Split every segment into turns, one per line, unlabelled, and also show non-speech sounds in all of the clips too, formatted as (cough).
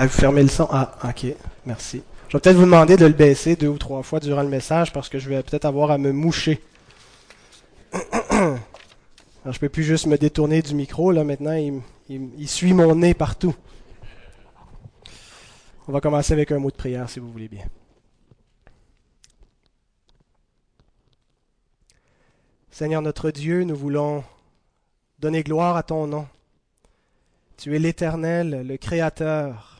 Vous fermez le son. Ah, ok, merci. Je vais peut-être vous demander de le baisser deux ou trois fois durant le message parce que je vais peut-être avoir à me moucher. (coughs) Alors, je peux plus juste me détourner du micro, là maintenant, il suit mon nez partout. On va commencer avec un mot de prière si vous voulez bien. Seigneur notre Dieu, nous voulons donner gloire à ton nom. Tu es l'Éternel, le Créateur.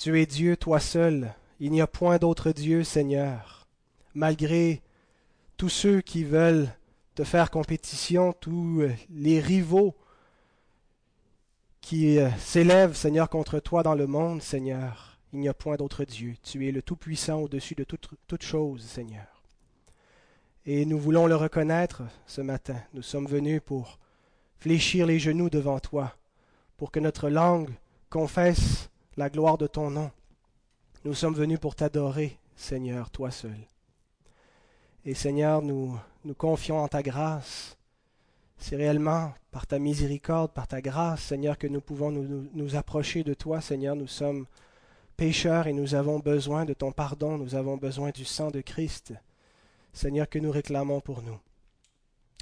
Tu es Dieu, toi seul. Il n'y a point d'autre Dieu, Seigneur. Malgré tous ceux qui veulent te faire compétition, tous les rivaux qui euh, s'élèvent, Seigneur, contre toi dans le monde, Seigneur, il n'y a point d'autre Dieu. Tu es le Tout-Puissant au-dessus de toutes toute choses, Seigneur. Et nous voulons le reconnaître ce matin. Nous sommes venus pour fléchir les genoux devant toi, pour que notre langue confesse la gloire de ton nom. Nous sommes venus pour t'adorer, Seigneur, toi seul. Et Seigneur, nous nous confions en ta grâce. C'est réellement par ta miséricorde, par ta grâce, Seigneur, que nous pouvons nous, nous, approcher de toi, Seigneur. Nous sommes pécheurs et nous avons besoin de ton pardon, nous avons besoin du sang de Christ. Seigneur, que nous réclamons pour nous.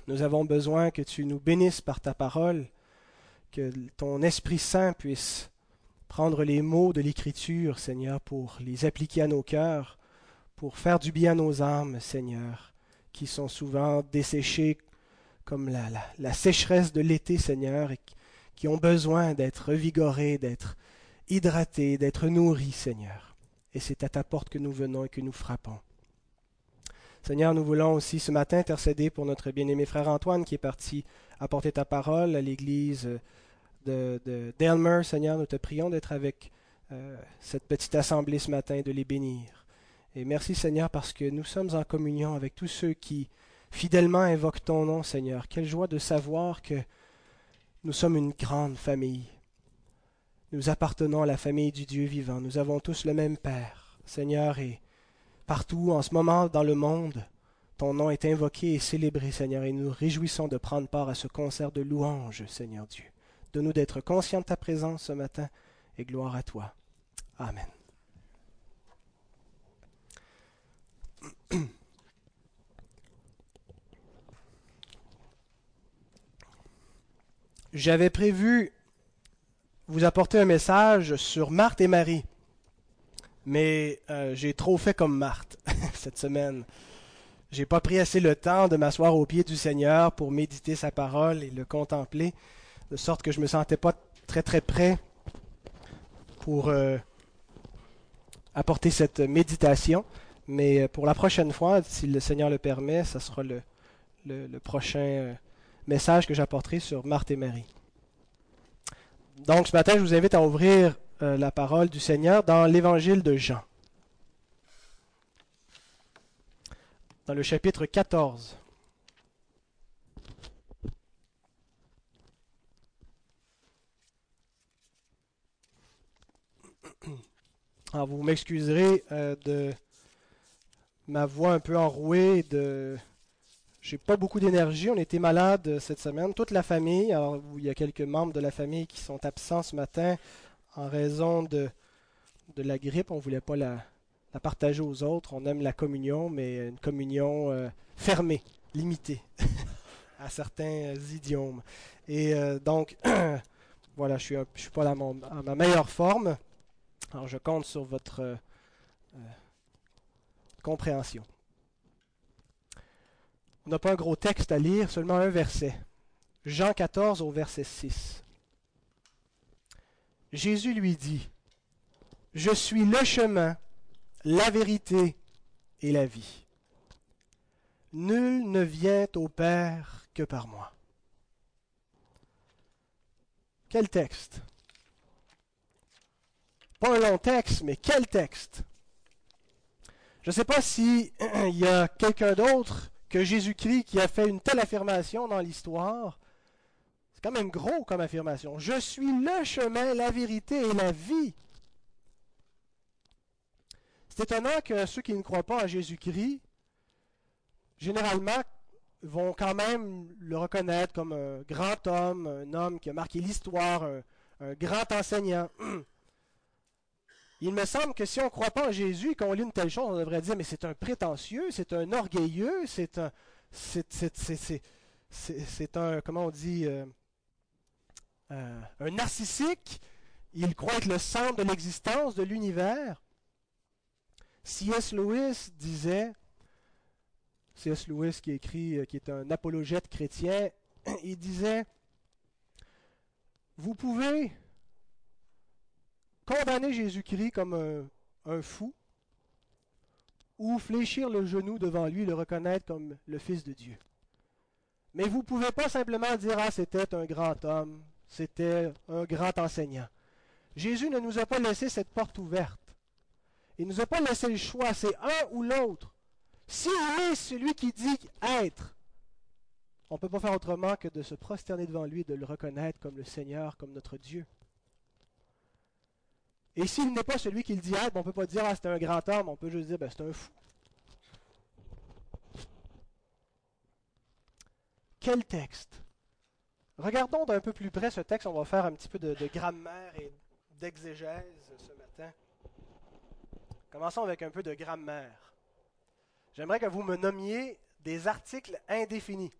Nous avons besoin que tu nous bénisses par ta parole, que ton Esprit Saint puisse prendre les mots de l'Écriture, Seigneur, pour les appliquer à nos cœurs, pour faire du bien à nos âmes, Seigneur, qui sont souvent desséchées comme la, sécheresse de l'été, Seigneur, et qui ont besoin d'être revigorées, d'être hydratées, d'être nourries, Seigneur. Et c'est à ta porte que nous venons et que nous frappons. Seigneur, nous voulons aussi ce matin intercéder pour notre bien-aimé frère Antoine qui est parti apporter ta parole à l'église de, Seigneur, nous te prions d'être avec euh, cette petite assemblée ce matin, de les bénir. Et merci Seigneur parce que nous sommes en communion avec tous ceux qui fidèlement invoquent ton nom, Seigneur. Quelle joie de savoir que nous sommes une grande famille. Nous appartenons à la famille du Dieu vivant. Nous avons tous le même Père, Seigneur, et Partout en ce moment dans le monde, ton nom est invoqué et célébré, Seigneur, et nous réjouissons de prendre part à ce concert de louanges, Seigneur Dieu. De nous d'être conscients de ta présence ce matin, et gloire à toi. Amen. (clears throat) J'avais prévu vous apporter un message sur Marthe et Marie mais euh, j'ai trop fait comme Marthe (laughs) cette semaine. J'ai pas pris assez le temps de m'asseoir au pied du Seigneur pour méditer sa parole et le contempler, de sorte que je me sentais pas très très prêt pour euh, apporter cette méditation. Mais euh, pour la prochaine fois, si le Seigneur le permet, ce sera le, prochain message que j'apporterai sur Marthe et Marie. Donc ce matin, je vous invite à ouvrir euh, la parole du Seigneur dans l'évangile de Jean. Dans le chapitre 14. Alors, vous m'excuserez euh, de ma voix un peu enrouée, de j'ai pas beaucoup d'énergie. On était malade cette semaine, toute la famille. Alors, il y a quelques membres de la famille qui sont absents ce matin en raison de, de la grippe. On voulait pas la, partager aux autres. On aime la communion, mais une communion euh, fermée, limitée (laughs) à certains idiomes. Et euh, donc, (clears throat) voilà, je suis, suis, pas à, ma meilleure forme. Alors, je compte sur votre euh, compréhension. On n'a pas un gros texte à lire, seulement un verset. Jean 14 au verset 6. Jésus lui dit, Je suis le chemin, la vérité et la vie. Nul ne vient au Père que par moi. Quel texte Pas un long texte, mais quel texte? Je ne sais pas s'il (clears throat) y a quelqu'un d'autre que Jésus-Christ qui a fait une telle affirmation dans l'histoire, c'est quand même gros comme affirmation. Je suis le chemin, la vérité et la vie. C'est étonnant que ceux qui ne croient pas à Jésus-Christ, généralement, vont quand même le reconnaître comme un grand homme, un homme qui a marqué l'histoire, un, grand enseignant. (clears throat) Il me semble que si on ne croit pas en Jésus et qu'on lit une telle chose, on devrait dire, mais c'est un prétentieux, c'est un orgueilleux, c'est un... Un, comment on dit, euh, euh, un narcissique. Il croit être le centre de l'existence, de l'univers. C.S. Lewis disait, C.S. Lewis qui écrit, euh, qui est un apologète chrétien, (clears throat) il disait, vous pouvez condamner Jésus-Christ comme un, fou, ou fléchir le genou devant lui le reconnaître comme le Fils de Dieu. Mais vous ne pouvez pas simplement dire Ah, c'était un grand homme, c'était un grand enseignant. Jésus ne nous a pas laissé cette porte ouverte. Il ne nous a pas laissé le choix, c'est un ou l'autre. Si est celui qui dit être, on ne peut pas faire autrement que de se prosterner devant lui et de le reconnaître comme le Seigneur, comme notre Dieu. Et s'il n'est pas celui qui le dit être, on ne peut pas dire ah, c'est un grand homme, on peut juste dire ben, c'est un fou. Quel texte? Regardons d'un peu plus près ce texte, on va faire un petit peu de, de grammaire et d'exégèse ce matin. Commençons avec un peu de grammaire. J'aimerais que vous me nommiez des articles indéfinis.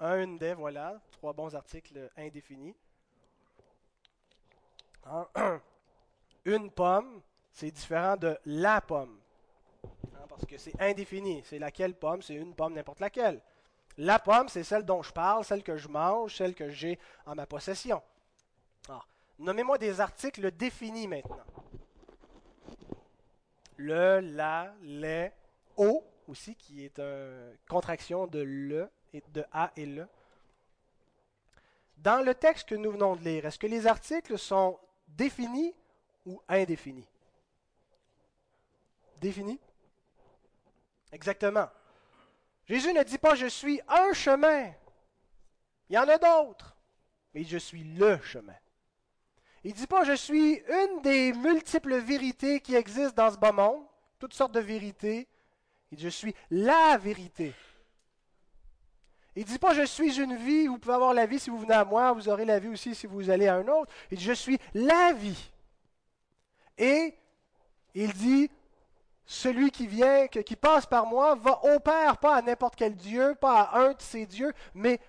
Un des, voilà, trois bons articles indéfinis. (clears throat) Une pomme, c'est différent de la pomme. Hein, parce que c'est indéfini. C'est laquelle pomme, c'est une pomme, n'importe laquelle. La pomme, c'est celle dont je parle, celle que je mange, celle que j'ai en ma possession. Nommez-moi des articles définis maintenant. Le, la, les, au aussi, qui est une contraction de le et de A et le. Dans le texte que nous venons de lire, est-ce que les articles sont définis ou indéfinis Définis Exactement. Jésus ne dit pas je suis un chemin. Il y en a d'autres. Mais je suis le chemin. Il ne dit pas je suis une des multiples vérités qui existent dans ce bas monde, toutes sortes de vérités. Il dit je suis la vérité. Il ne dit pas je suis une vie, vous pouvez avoir la vie si vous venez à moi, vous aurez la vie aussi si vous allez à un autre. Il dit je suis la vie. Et il dit celui qui vient, qui passe par moi, va au Père, pas à n'importe quel Dieu, pas à un de ces dieux, mais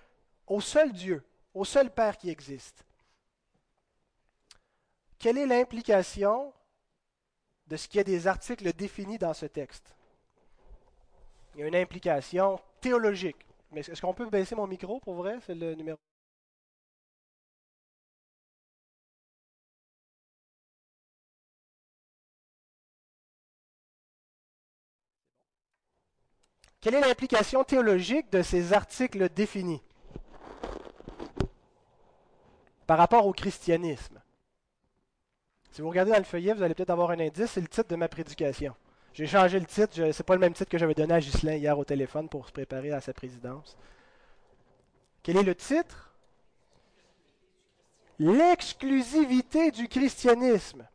au seul Dieu, au seul Père qui existe. Quelle est l'implication de ce qu'il y a des articles définis dans ce texte? Il y a une implication théologique. Est-ce qu'on peut baisser mon micro pour vrai? Quelle est l'implication théologique de ces articles définis? Par rapport au christianisme Si vous regardez dans le feuillet, vous allez peut-être avoir un indice, c'est le titre de ma prédication. J'ai changé le titre. Ce n'est pas le même titre que j'avais donné à Ghislain hier au téléphone pour se préparer à sa présidence. Quel est le titre? L'exclusivité du christianisme.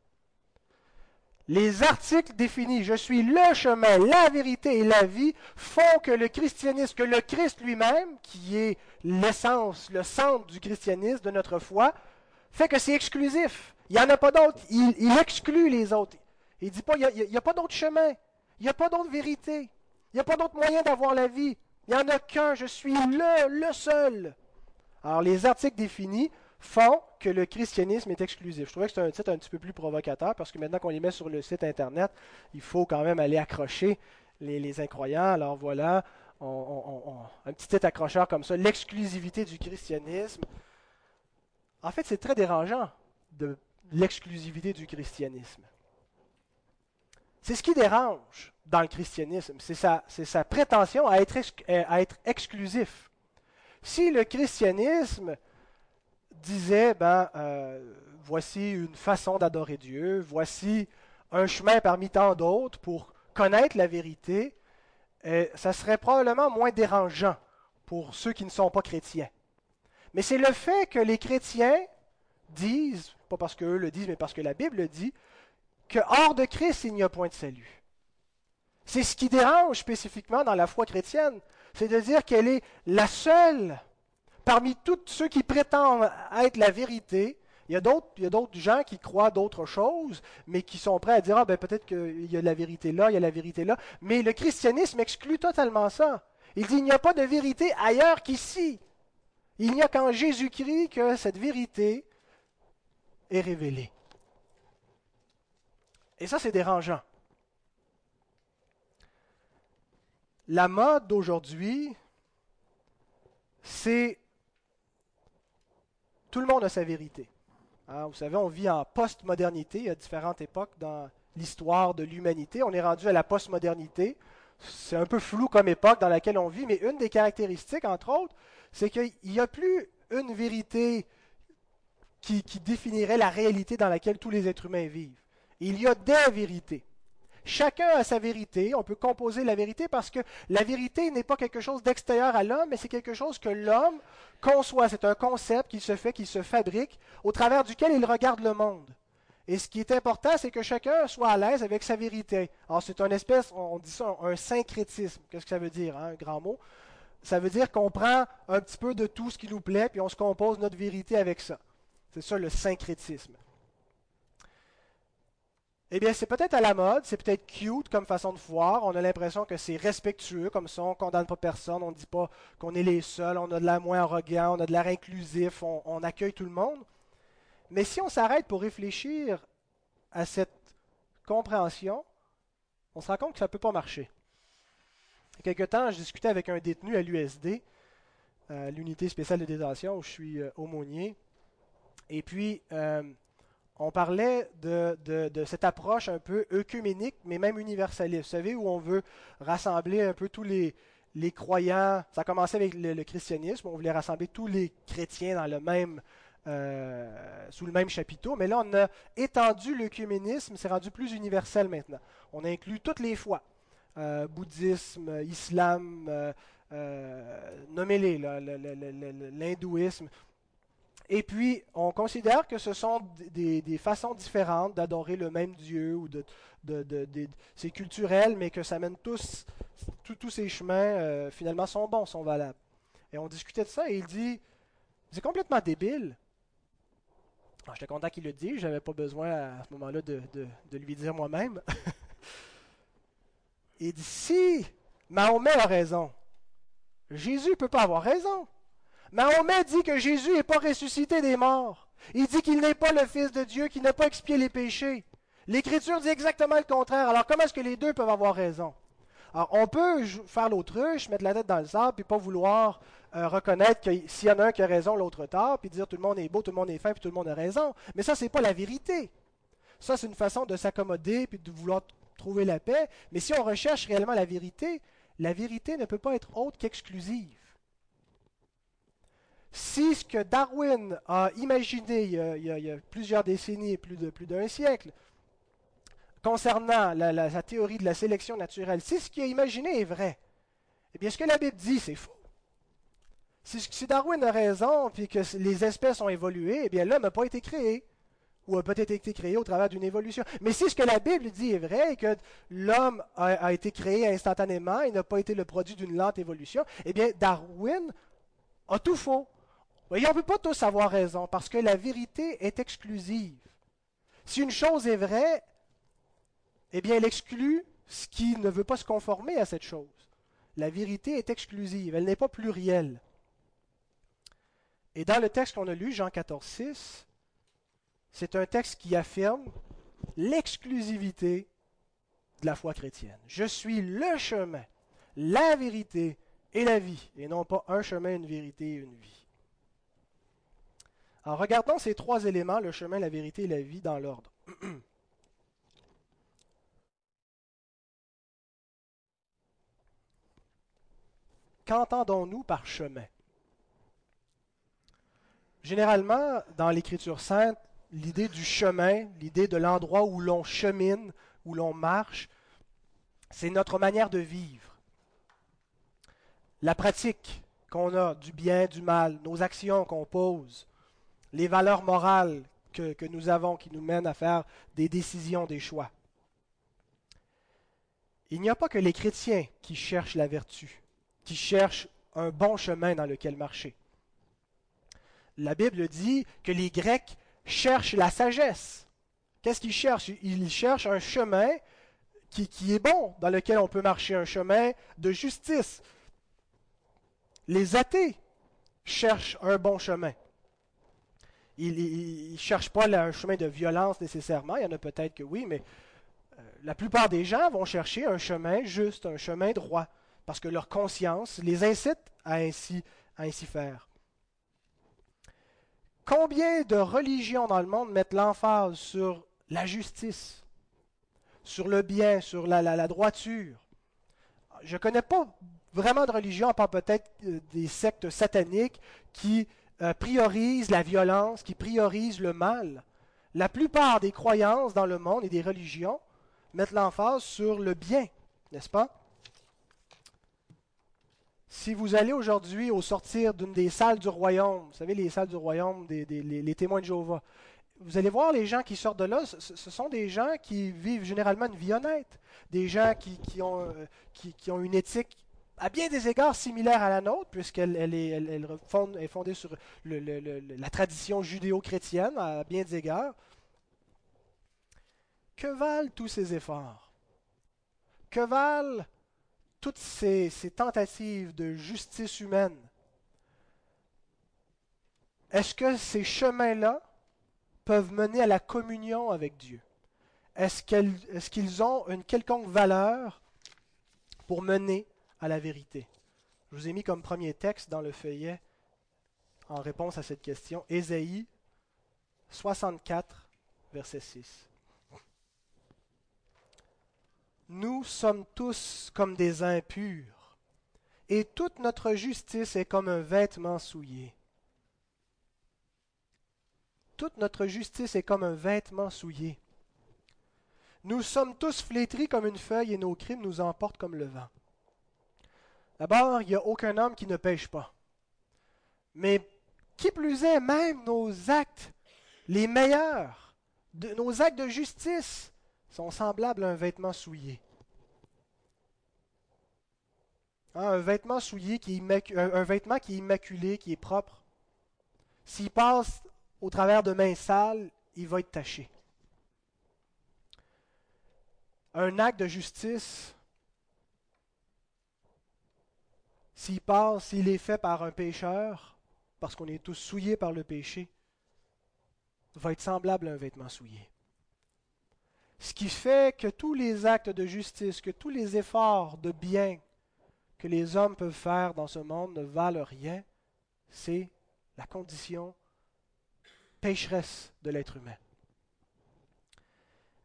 Les articles définis, je suis le chemin, la vérité et la vie, font que le christianisme, que le Christ lui-même, qui est l'essence, le centre du christianisme, de notre foi, fait que c'est exclusif. Il n'y en a pas d'autres. Il, exclut les autres. Il dit pas, il n'y a, pas d'autre chemin. Il n'y a pas d'autre vérité. Il n'y a pas d'autre moyen d'avoir la vie. Il n'y en a qu'un. Je suis le, le seul. Alors, les articles définis font que le christianisme est exclusif. Je trouvais que c'était un titre un petit peu plus provocateur parce que maintenant qu'on les met sur le site Internet, il faut quand même aller accrocher les, incroyants. Alors voilà, un petit titre accrocheur comme ça, l'exclusivité du christianisme. En fait, c'est très dérangeant de l'exclusivité du christianisme. C'est ce qui dérange dans le christianisme, c'est sa, prétention à être, à être exclusif. Si le christianisme disait, ben, euh, voici une façon d'adorer Dieu, voici un chemin parmi tant d'autres pour connaître la vérité, euh, ça serait probablement moins dérangeant pour ceux qui ne sont pas chrétiens. Mais c'est le fait que les chrétiens disent, pas parce qu'eux le disent, mais parce que la Bible le dit, que hors de Christ, il n'y a point de salut. C'est ce qui dérange spécifiquement dans la foi chrétienne, c'est de dire qu'elle est la seule parmi tous ceux qui prétendent être la vérité, Il y a d'autres gens qui croient d'autres choses, mais qui sont prêts à dire, ah ben peut-être qu'il y a la vérité là, il y a la vérité là. Mais le christianisme exclut totalement ça. Il dit, il n'y a pas de vérité ailleurs qu'ici. Il n'y a qu'en Jésus-Christ que cette vérité est révélée. Et ça, c'est dérangeant. La mode d'aujourd'hui, c'est tout le monde a sa vérité. Hein, vous savez, on vit en post-modernité à différentes époques dans l'histoire de l'humanité. On est rendu à la post-modernité. C'est un peu flou comme époque dans laquelle on vit, mais une des caractéristiques, entre autres, c'est qu'il n'y a plus une vérité qui, qui, définirait la réalité dans laquelle tous les êtres humains vivent. Il y a des vérités. Chacun a sa vérité. On peut composer la vérité parce que la vérité n'est pas quelque chose d'extérieur à l'homme, mais c'est quelque chose que l'homme conçoit. C'est un concept qui se fait, qui se fabrique, au travers duquel il regarde le monde. Et ce qui est important, c'est que chacun soit à l'aise avec sa vérité. Alors, c'est une espèce, on dit ça, un syncrétisme. Qu'est-ce que ça veut dire, hein, un grand mot? Ça veut dire qu'on prend un petit peu de tout ce qui nous plaît, puis on se compose notre vérité avec ça. C'est ça le syncrétisme. Eh bien, c'est peut-être à la mode, c'est peut-être cute comme façon de voir. On a l'impression que c'est respectueux, comme ça, on ne condamne pas personne, on ne dit pas qu'on est les seuls, on a de l'air moins arrogant, on a de l'air inclusif, on, accueille tout le monde. Mais si on s'arrête pour réfléchir à cette compréhension, on se rend compte que ça ne peut pas marcher. Il y a quelque temps, je discutais avec un détenu à l'USD, euh, l'unité spéciale de détention où je suis euh, aumônier. Et puis, euh, on parlait de, cette approche un peu œcuménique, mais même universaliste. Vous savez, où on veut rassembler un peu tous les, croyants. Ça a commencé avec le, christianisme, on voulait rassembler tous les chrétiens dans le même, euh, sous le même chapiteau. Mais là, on a étendu l'œcuménisme, c'est rendu plus universel maintenant. On inclut toutes les foi. Euh, bouddhisme, islam, euh, nommez-les, l'hindouisme. Et puis, on considère que ce sont des, façons différentes d'adorer le même Dieu ou de, c'est culturel, mais que ça mène tous, tous ces chemins euh, finalement sont bons, sont valables. Et on discutait de ça et il dit, c'est complètement débile. J'étais content qu'il le dise, j'avais pas besoin à ce moment-là de, de lui dire moi-même. (laughs) il dit, si Mahomet a raison, Jésus peut pas avoir raison. Mahomet dit que Jésus n'est pas ressuscité des morts. Il dit qu'il n'est pas le Fils de Dieu, qu'il n'a pas expié les péchés. L'Écriture dit exactement le contraire. Alors comment est-ce que les deux peuvent avoir raison? Alors on peut faire l'autruche, mettre la tête dans le sable, puis pas vouloir euh, reconnaître que s'il y en a un qui a raison, l'autre tort, puis dire tout le monde est beau, tout le monde est fin, puis tout le monde a raison. Mais ça, n'est pas la vérité. Ça, c'est une façon de s'accommoder, puis de vouloir trouver la paix. Mais si on recherche réellement la vérité, la vérité ne peut pas être autre qu'exclusive. Si ce que Darwin a imaginé il y a, plusieurs décennies, plus de plus d'un siècle, concernant la, théorie de la sélection naturelle, si ce qu'il a imaginé est vrai, eh bien ce que la Bible dit, c'est faux. Si, Darwin a raison, puis que les espèces ont évolué, eh bien l'homme n'a pas été créé, ou a peut-être été créé au travers d'une évolution. Mais si ce que la Bible dit est vrai, et que l'homme a, a été créé instantanément et n'a pas été le produit d'une lente évolution, eh bien Darwin a tout faux voyez, on ne peut pas tous avoir raison parce que la vérité est exclusive. Si une chose est vraie, eh bien, elle exclut ce qui ne veut pas se conformer à cette chose. La vérité est exclusive, elle n'est pas plurielle. Et dans le texte qu'on a lu, Jean 14, 6, c'est un texte qui affirme l'exclusivité de la foi chrétienne. Je suis le chemin, la vérité et la vie, et non pas un chemin, une vérité et une vie. En regardant ces trois éléments, le chemin, la vérité et la vie, dans l'ordre. (clears throat) Qu'entendons-nous par chemin? Généralement, dans l'Écriture sainte, l'idée du chemin, l'idée de l'endroit où l'on chemine, où l'on marche, c'est notre manière de vivre. La pratique qu'on a du bien, du mal, nos actions qu'on pose, les valeurs morales que, nous avons qui nous mènent à faire des décisions, des choix. Il n'y a pas que les chrétiens qui cherchent la vertu, qui cherchent un bon chemin dans lequel marcher. La Bible dit que les Grecs cherche la sagesse. Qu'est-ce qu'il cherche Il cherche un chemin qui, est bon, dans lequel on peut marcher, un chemin de justice. Les athées cherchent un bon chemin. Ils ne cherchent pas un chemin de violence nécessairement, il y en a peut-être que oui, mais euh, la plupart des gens vont chercher un chemin juste, un chemin droit, parce que leur conscience les incite à ainsi, à ainsi faire. Combien de religions dans le monde mettent l'emphase sur la justice, sur le bien, sur la, droiture? Je ne connais pas vraiment de religion, à part peut-être euh, des sectes sataniques qui euh, priorisent la violence, qui priorisent le mal. La plupart des croyances dans le monde et des religions mettent l'emphase sur le bien, n'est-ce pas? Si vous allez aujourd'hui au sortir d'une des salles du royaume, vous savez, les salles du royaume, des, les, témoins de Jéhovah, vous allez voir les gens qui sortent de là, ce, sont des gens qui vivent généralement une vie honnête, des gens qui, qui, ont, euh, qui, qui ont une éthique à bien des égards similaire à la nôtre, puisqu'elle elle est, fondée sur la tradition judéo-chrétienne, à bien des égards. Que valent tous ces efforts? Que valent toutes ces, tentatives de justice humaine, est-ce que ces chemins-là peuvent mener à la communion avec Dieu? Est-ce qu'ils ont une quelconque valeur pour mener à la vérité? Je vous ai mis comme premier texte dans le feuillet en réponse à cette question, Ésaïe 64, verset 6. Nous sommes tous comme des impurs, et toute notre justice est comme un vêtement souillé. Toute notre justice est comme un vêtement souillé. Nous sommes tous flétris comme une feuille et nos crimes nous emportent comme le vent. D'abord, il n'y a aucun homme qui ne pêche pas. Mais qui plus est, même nos actes les meilleurs, nos actes de justice, sont semblables à un vêtement souillé. Hein, un vêtement souillé, vêtement qui est immaculé, qui est propre, s'il passe au travers de mains sales, il va être taché. Un acte de justice, s'il passe, s'il est fait par un pécheur, parce qu'on est tous souillés par le péché, va être semblable à un vêtement souillé. Ce qui fait que tous les actes de justice, que tous les efforts de bien que les hommes peuvent faire dans ce monde ne valent rien, c'est la condition pécheresse de l'être humain.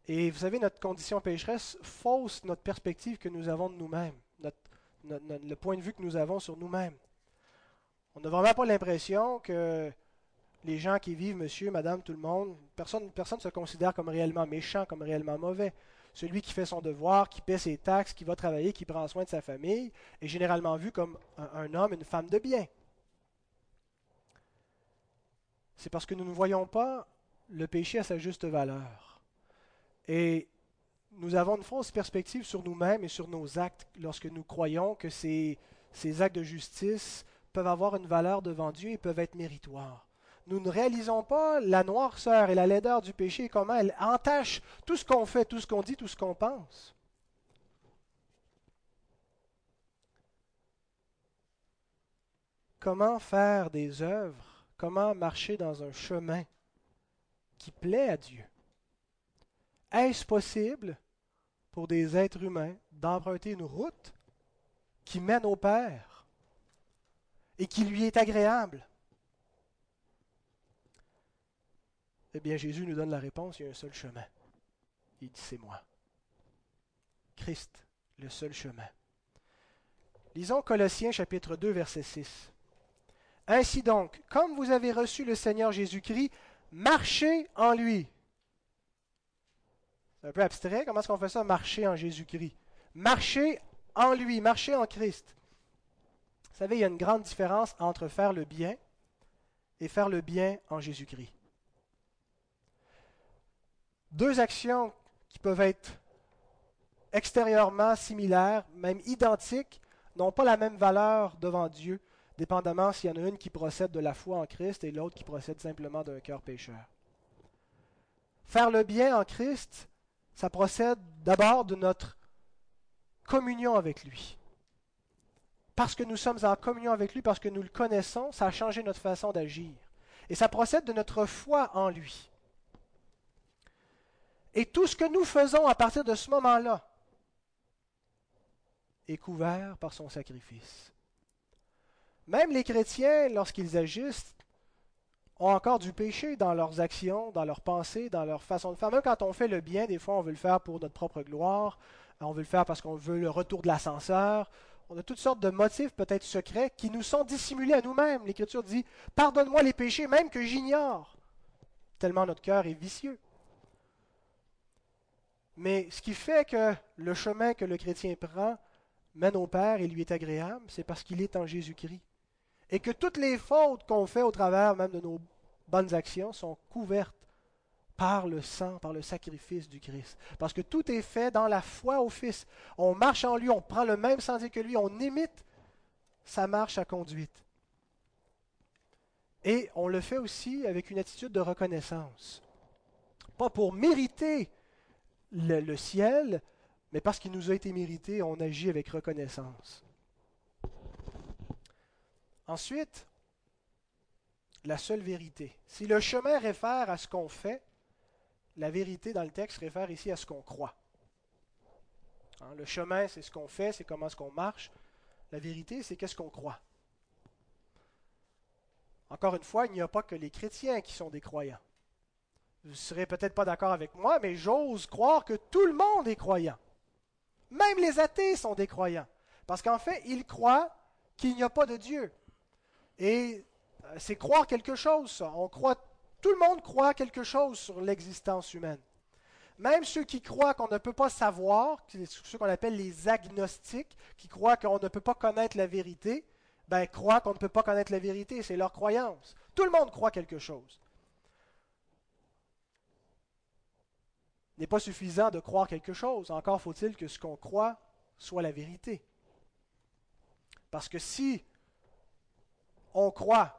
Et vous savez, notre condition pécheresse fausse notre perspective que nous avons de nous-mêmes, le point de vue que nous avons sur nous-mêmes. On n'a vraiment pas l'impression que les gens qui vivent, monsieur, madame, tout le monde, personne ne se considère comme réellement méchant, comme réellement mauvais. Celui qui fait son devoir, qui paie ses taxes, qui va travailler, qui prend soin de sa famille, est généralement vu comme un, un homme, une femme de bien. C'est parce que nous ne voyons pas le péché à sa juste valeur. Et nous avons une fausse perspective sur nous-mêmes et sur nos actes lorsque nous croyons que ces, ces actes de justice peuvent avoir une valeur devant Dieu et peuvent être méritoires. Nous ne réalisons pas la noirceur et la laideur du péché, comment elle entache tout ce qu'on fait, tout ce qu'on dit, tout ce qu'on pense. Comment faire des œuvres, comment marcher dans un chemin qui plaît à Dieu? Est-ce possible pour des êtres humains d'emprunter une route qui mène au Père et qui lui est agréable Eh bien, Jésus nous donne la réponse, il y a un seul chemin. Il dit, c'est moi. Christ, le seul chemin. Lisons Colossiens chapitre 2, verset 6. Ainsi donc, comme vous avez reçu le Seigneur Jésus-Christ, marchez en lui. Un peu abstrait, comment est-ce qu'on fait ça, marcher en Jésus-Christ Marchez en lui, marchez en Christ. Vous savez, il y a une grande différence entre faire le bien et faire le bien en Jésus-Christ deux actions qui peuvent être extérieurement similaires, même identiques, n'ont pas la même valeur devant Dieu, dépendamment s'il y en a une qui procède de la foi en Christ et l'autre qui procède simplement d'un cœur pécheur. Faire le bien en Christ, ça procède d'abord de notre communion avec lui. Parce que nous sommes en communion avec lui, parce que nous le connaissons, ça a changé notre façon d'agir. Et ça procède de notre foi en lui. Et tout ce que nous faisons à partir de ce moment-là est couvert par son sacrifice. Même les chrétiens, lorsqu'ils agissent, ont encore du péché dans leurs actions, dans leurs pensées, dans leur façon de faire. Même quand on fait le bien, des fois, on veut le faire pour notre propre gloire, on veut le faire parce qu'on veut le retour de l'ascenseur. On a toutes sortes de motifs peut-être secrets qui nous sont dissimulés à nous-mêmes. L'Écriture dit, pardonne-moi les péchés même que j'ignore, tellement notre cœur est vicieux. Mais ce qui fait que le chemin que le chrétien prend mène au Père et lui est agréable, c'est parce qu'il est en Jésus-Christ. Et que toutes les fautes qu'on fait au travers même de nos bonnes actions sont couvertes par le sang, par le sacrifice du Christ. Parce que tout est fait dans la foi au Fils. On marche en lui, on prend le même sentier que lui, on imite sa marche à conduite. Et on le fait aussi avec une attitude de reconnaissance. Pas pour mériter le, ciel, mais parce qu'il nous a été mérité, on agit avec reconnaissance. Ensuite, la seule vérité. Si le chemin réfère à ce qu'on fait, la vérité dans le texte réfère ici à ce qu'on croit. Hein, le chemin, c'est ce qu'on fait, c'est comment est-ce qu'on marche. La vérité, c'est qu'est-ce qu'on croit. Encore une fois, il n'y a pas que les chrétiens qui sont des croyants. Vous ne serez peut-être pas d'accord avec moi, mais j'ose croire que tout le monde est croyant. Même les athées sont des croyants. Parce qu'en fait, ils croient qu'il n'y a pas de Dieu. Et euh, c'est croire quelque chose, ça. On croit, tout le monde croit quelque chose sur l'existence humaine. Même ceux qui croient qu'on ne peut pas savoir, ceux qu'on appelle les agnostiques, qui croient qu'on ne peut pas connaître la vérité, ben, croient qu'on ne peut pas connaître la vérité, c'est leur croyance. Tout le monde croit quelque chose. Il n'est pas suffisant de croire quelque chose, encore faut-il que ce qu'on croit soit la vérité. Parce que si on croit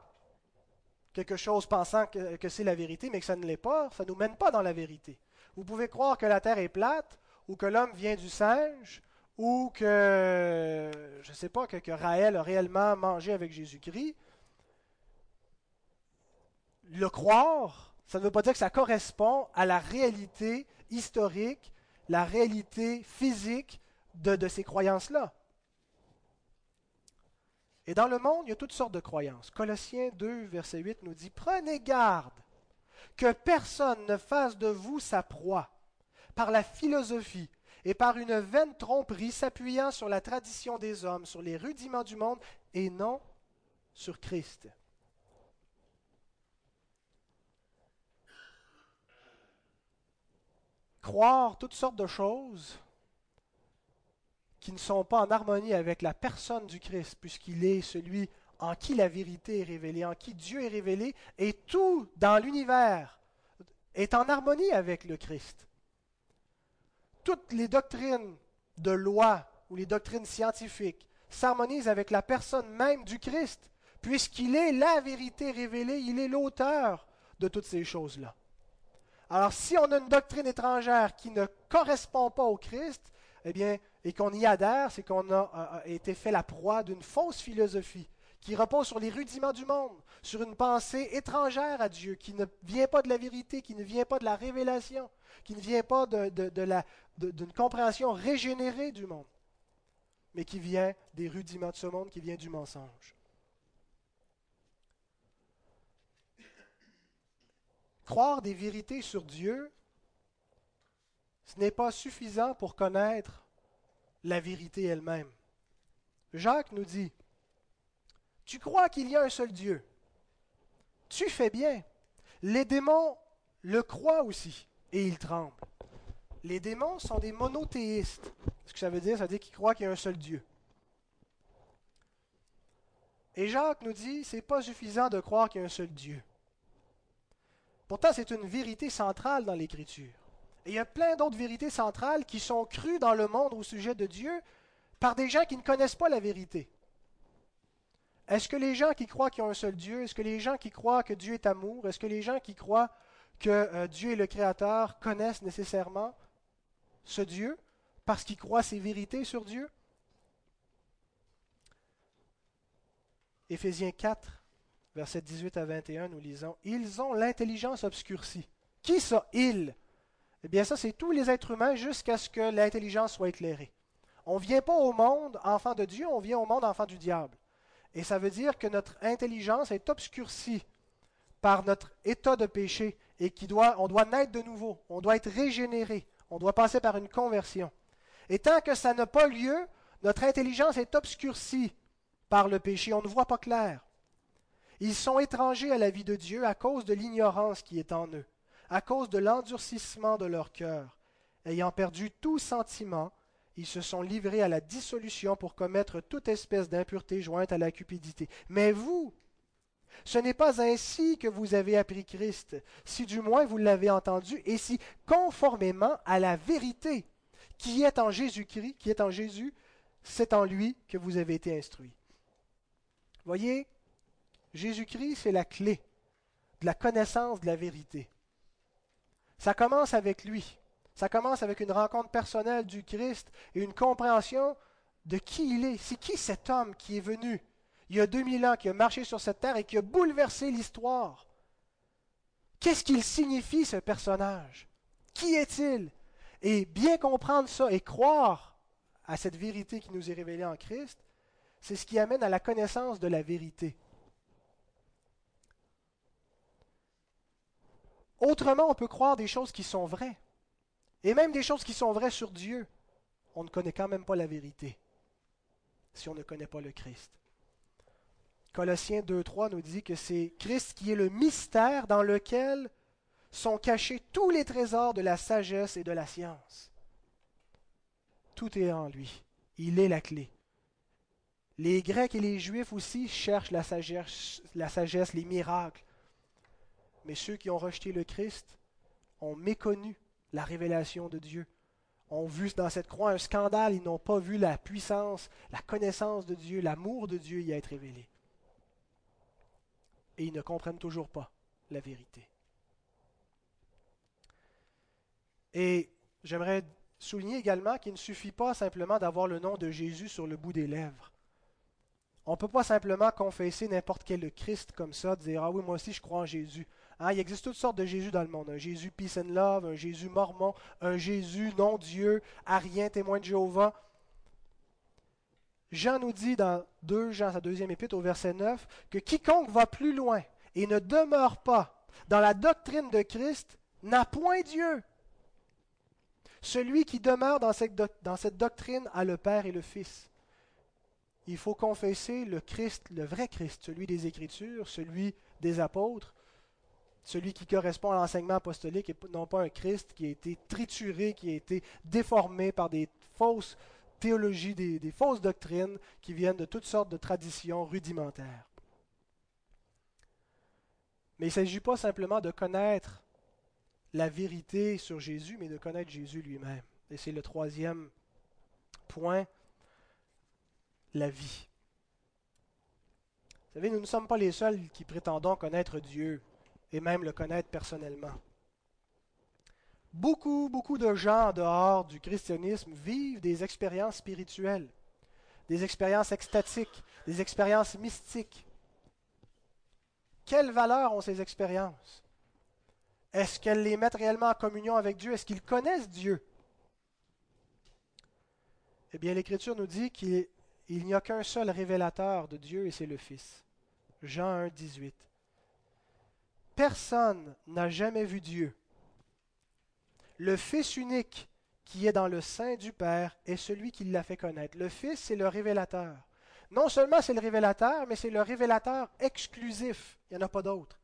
quelque chose pensant que, c'est la vérité, mais que ça ne l'est pas, ça ne nous mène pas dans la vérité. Vous pouvez croire que la Terre est plate, ou que l'homme vient du singe, ou que, je ne sais pas, que, que Raël a réellement mangé avec Jésus-Christ. Le croire, ça ne veut pas dire que ça correspond à la réalité historique, la réalité physique de, de ces croyances-là. Et dans le monde, il y a toutes sortes de croyances. Colossiens 2, verset 8 nous dit, Prenez garde que personne ne fasse de vous sa proie par la philosophie et par une vaine tromperie s'appuyant sur la tradition des hommes, sur les rudiments du monde, et non sur Christ. Croire toutes sortes de choses qui ne sont pas en harmonie avec la personne du Christ, puisqu'il est celui en qui la vérité est révélée, en qui Dieu est révélé, et tout dans l'univers est en harmonie avec le Christ. Toutes les doctrines de loi ou les doctrines scientifiques s'harmonisent avec la personne même du Christ, puisqu'il est la vérité révélée, il est l'auteur de toutes ces choses-là. Alors si on a une doctrine étrangère qui ne correspond pas au Christ, eh bien, et qu'on y adhère, c'est qu'on a, été fait la proie d'une fausse philosophie qui repose sur les rudiments du monde, sur une pensée étrangère à Dieu, qui ne vient pas de la vérité, qui ne vient pas de la révélation, qui ne vient pas d'une compréhension régénérée du monde, mais qui vient des rudiments de ce monde, qui vient du mensonge. Croire des vérités sur Dieu, ce n'est pas suffisant pour connaître la vérité elle-même. Jacques nous dit, tu crois qu'il y a un seul Dieu. Tu fais bien. Les démons le croient aussi et ils tremblent. Les démons sont des monothéistes. Ce que ça veut dire, ça veut dire qu'ils croient qu'il y a un seul Dieu. Et Jacques nous dit, c'est pas suffisant de croire qu'il y a un seul Dieu. Pourtant, c'est une vérité centrale dans l'Écriture. Et il y a plein d'autres vérités centrales qui sont crues dans le monde au sujet de Dieu par des gens qui ne connaissent pas la vérité. Est-ce que les gens qui croient qu'il y a un seul Dieu, est-ce que les gens qui croient que Dieu est amour, est-ce que les gens qui croient que euh, Dieu est le Créateur connaissent nécessairement ce Dieu parce qu'ils croient ses vérités sur Dieu? Éphésiens 4, versets 18 à 21, nous lisons Ils ont l'intelligence obscurcie. Qui ça, ils Eh bien, ça, c'est tous les êtres humains jusqu'à ce que l'intelligence soit éclairée. On ne vient pas au monde enfant de Dieu, on vient au monde enfant du diable. Et ça veut dire que notre intelligence est obscurcie par notre état de péché et qui doit, doit naître de nouveau, on doit être régénéré, on doit passer par une conversion. Et tant que ça n'a pas lieu, notre intelligence est obscurcie par le péché, on ne voit pas clair. Ils sont étrangers à la vie de Dieu à cause de l'ignorance qui est en eux, à cause de l'endurcissement de leur cœur. Ayant perdu tout sentiment, ils se sont livrés à la dissolution pour commettre toute espèce d'impureté jointe à la cupidité. Mais vous, ce n'est pas ainsi que vous avez appris Christ, si du moins vous l'avez entendu, et si conformément à la vérité qui est en Jésus-Christ, qui est en Jésus, c'est en lui que vous avez été instruits. Voyez, Jésus-Christ, c'est la clé de la connaissance de la vérité. Ça commence avec lui. Ça commence avec une rencontre personnelle du Christ et une compréhension de qui il est. C'est qui cet homme qui est venu il y a 2000 ans, qui a marché sur cette terre et qui a bouleversé l'histoire? Qu'est-ce qu'il signifie ce personnage? Qui est-il? Et bien comprendre ça et croire à cette vérité qui nous est révélée en Christ, c'est ce qui amène à la connaissance de la vérité. Autrement, on peut croire des choses qui sont vraies. Et même des choses qui sont vraies sur Dieu. On ne connaît quand même pas la vérité si on ne connaît pas le Christ. Colossiens 2.3 nous dit que c'est Christ qui est le mystère dans lequel sont cachés tous les trésors de la sagesse et de la science. Tout est en lui. Il est la clé. Les Grecs et les Juifs aussi cherchent la sagesse, les miracles. Mais ceux qui ont rejeté le Christ ont méconnu la révélation de Dieu, ont vu dans cette croix un scandale, ils n'ont pas vu la puissance, la connaissance de Dieu, l'amour de Dieu y être révélé. Et ils ne comprennent toujours pas la vérité. Et j'aimerais souligner également qu'il ne suffit pas simplement d'avoir le nom de Jésus sur le bout des lèvres. On ne peut pas simplement confesser n'importe quel Christ comme ça, dire Ah oui, moi aussi je crois en Jésus. Hein, il existe toutes sortes de Jésus dans le monde. Un Jésus peace and love, un Jésus mormon, un Jésus non-Dieu, arien, témoin de Jéhovah. Jean nous dit dans 2 Jean, sa deuxième épître, au verset 9, que quiconque va plus loin et ne demeure pas dans la doctrine de Christ n'a point Dieu. Celui qui demeure dans cette, dans cette doctrine a le Père et le Fils. Il faut confesser le Christ, le vrai Christ, celui des Écritures, celui des apôtres, celui qui correspond à l'enseignement apostolique et non pas un Christ qui a été trituré, qui a été déformé par des fausses théologies, des, des fausses doctrines qui viennent de toutes sortes de traditions rudimentaires. Mais il ne s'agit pas simplement de connaître la vérité sur Jésus, mais de connaître Jésus lui-même. Et c'est le troisième point, la vie. Vous savez, nous ne sommes pas les seuls qui prétendons connaître Dieu et même le connaître personnellement. Beaucoup, beaucoup de gens en dehors du christianisme vivent des expériences spirituelles, des expériences extatiques, des expériences mystiques. Quelle valeur ont ces expériences? Est-ce qu'elles les mettent réellement en communion avec Dieu? Est-ce qu'ils connaissent Dieu? Eh bien, l'Écriture nous dit qu'il n'y a qu'un seul révélateur de Dieu et c'est le Fils. Jean 1, 18. Personne n'a jamais vu Dieu. Le Fils unique qui est dans le sein du Père est celui qui l'a fait connaître. Le Fils, c'est le révélateur. Non seulement c'est le révélateur, mais c'est le révélateur exclusif. Il n'y en a pas d'autre.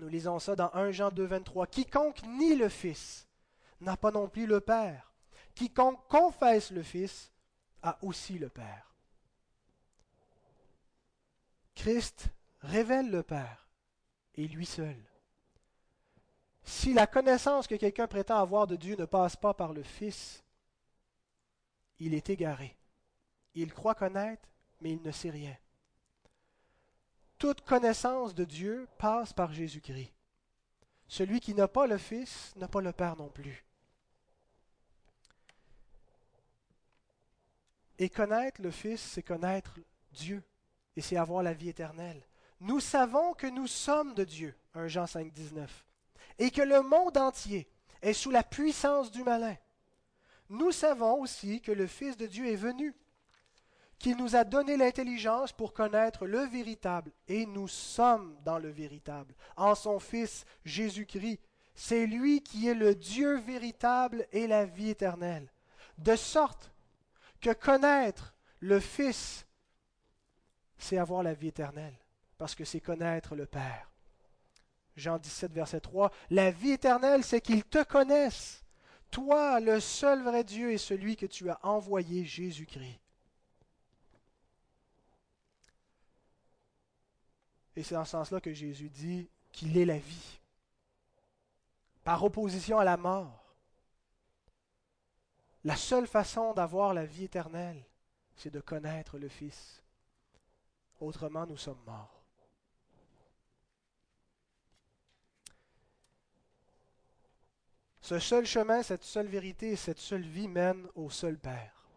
Nous lisons ça dans 1 Jean 2, 23. Quiconque nie le Fils n'a pas non plus le Père. Quiconque confesse le Fils a aussi le Père. Christ révèle le Père et lui seul. Si la connaissance que quelqu'un prétend avoir de Dieu ne passe pas par le Fils, il est égaré. Il croit connaître, mais il ne sait rien. Toute connaissance de Dieu passe par Jésus-Christ. Celui qui n'a pas le Fils n'a pas le Père non plus. Et connaître le Fils, c'est connaître Dieu, et c'est avoir la vie éternelle. Nous savons que nous sommes de Dieu, 1 Jean 5, 19, et que le monde entier est sous la puissance du malin. Nous savons aussi que le Fils de Dieu est venu, qu'il nous a donné l'intelligence pour connaître le véritable, et nous sommes dans le véritable, en son Fils Jésus-Christ. C'est lui qui est le Dieu véritable et la vie éternelle. De sorte que connaître le Fils, c'est avoir la vie éternelle, parce que c'est connaître le Père. Jean 17, verset 3, La vie éternelle, c'est qu'ils te connaissent, toi, le seul vrai Dieu, et celui que tu as envoyé, Jésus-Christ. Et c'est dans ce sens-là que Jésus dit qu'il est la vie, par opposition à la mort. La seule façon d'avoir la vie éternelle, c'est de connaître le Fils. Autrement, nous sommes morts. Ce seul chemin, cette seule vérité et cette seule vie mènent au seul Père.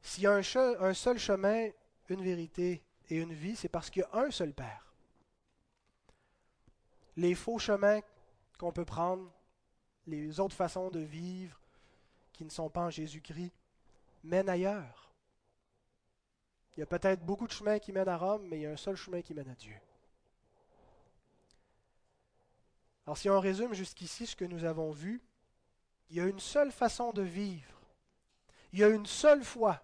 S'il y a un, seul chemin, une vérité et une vie, c'est parce qu'il y a un seul Père. Les faux chemins qu'on peut prendre, les autres façons de vivre qui ne sont pas en Jésus-Christ, mènent ailleurs. Il y a peut-être beaucoup de chemins qui mènent à Rome, mais il y a un seul chemin qui mène à Dieu. Alors si on résume jusqu'ici ce que nous avons vu, il y a une seule façon de vivre. Il y a une seule foi.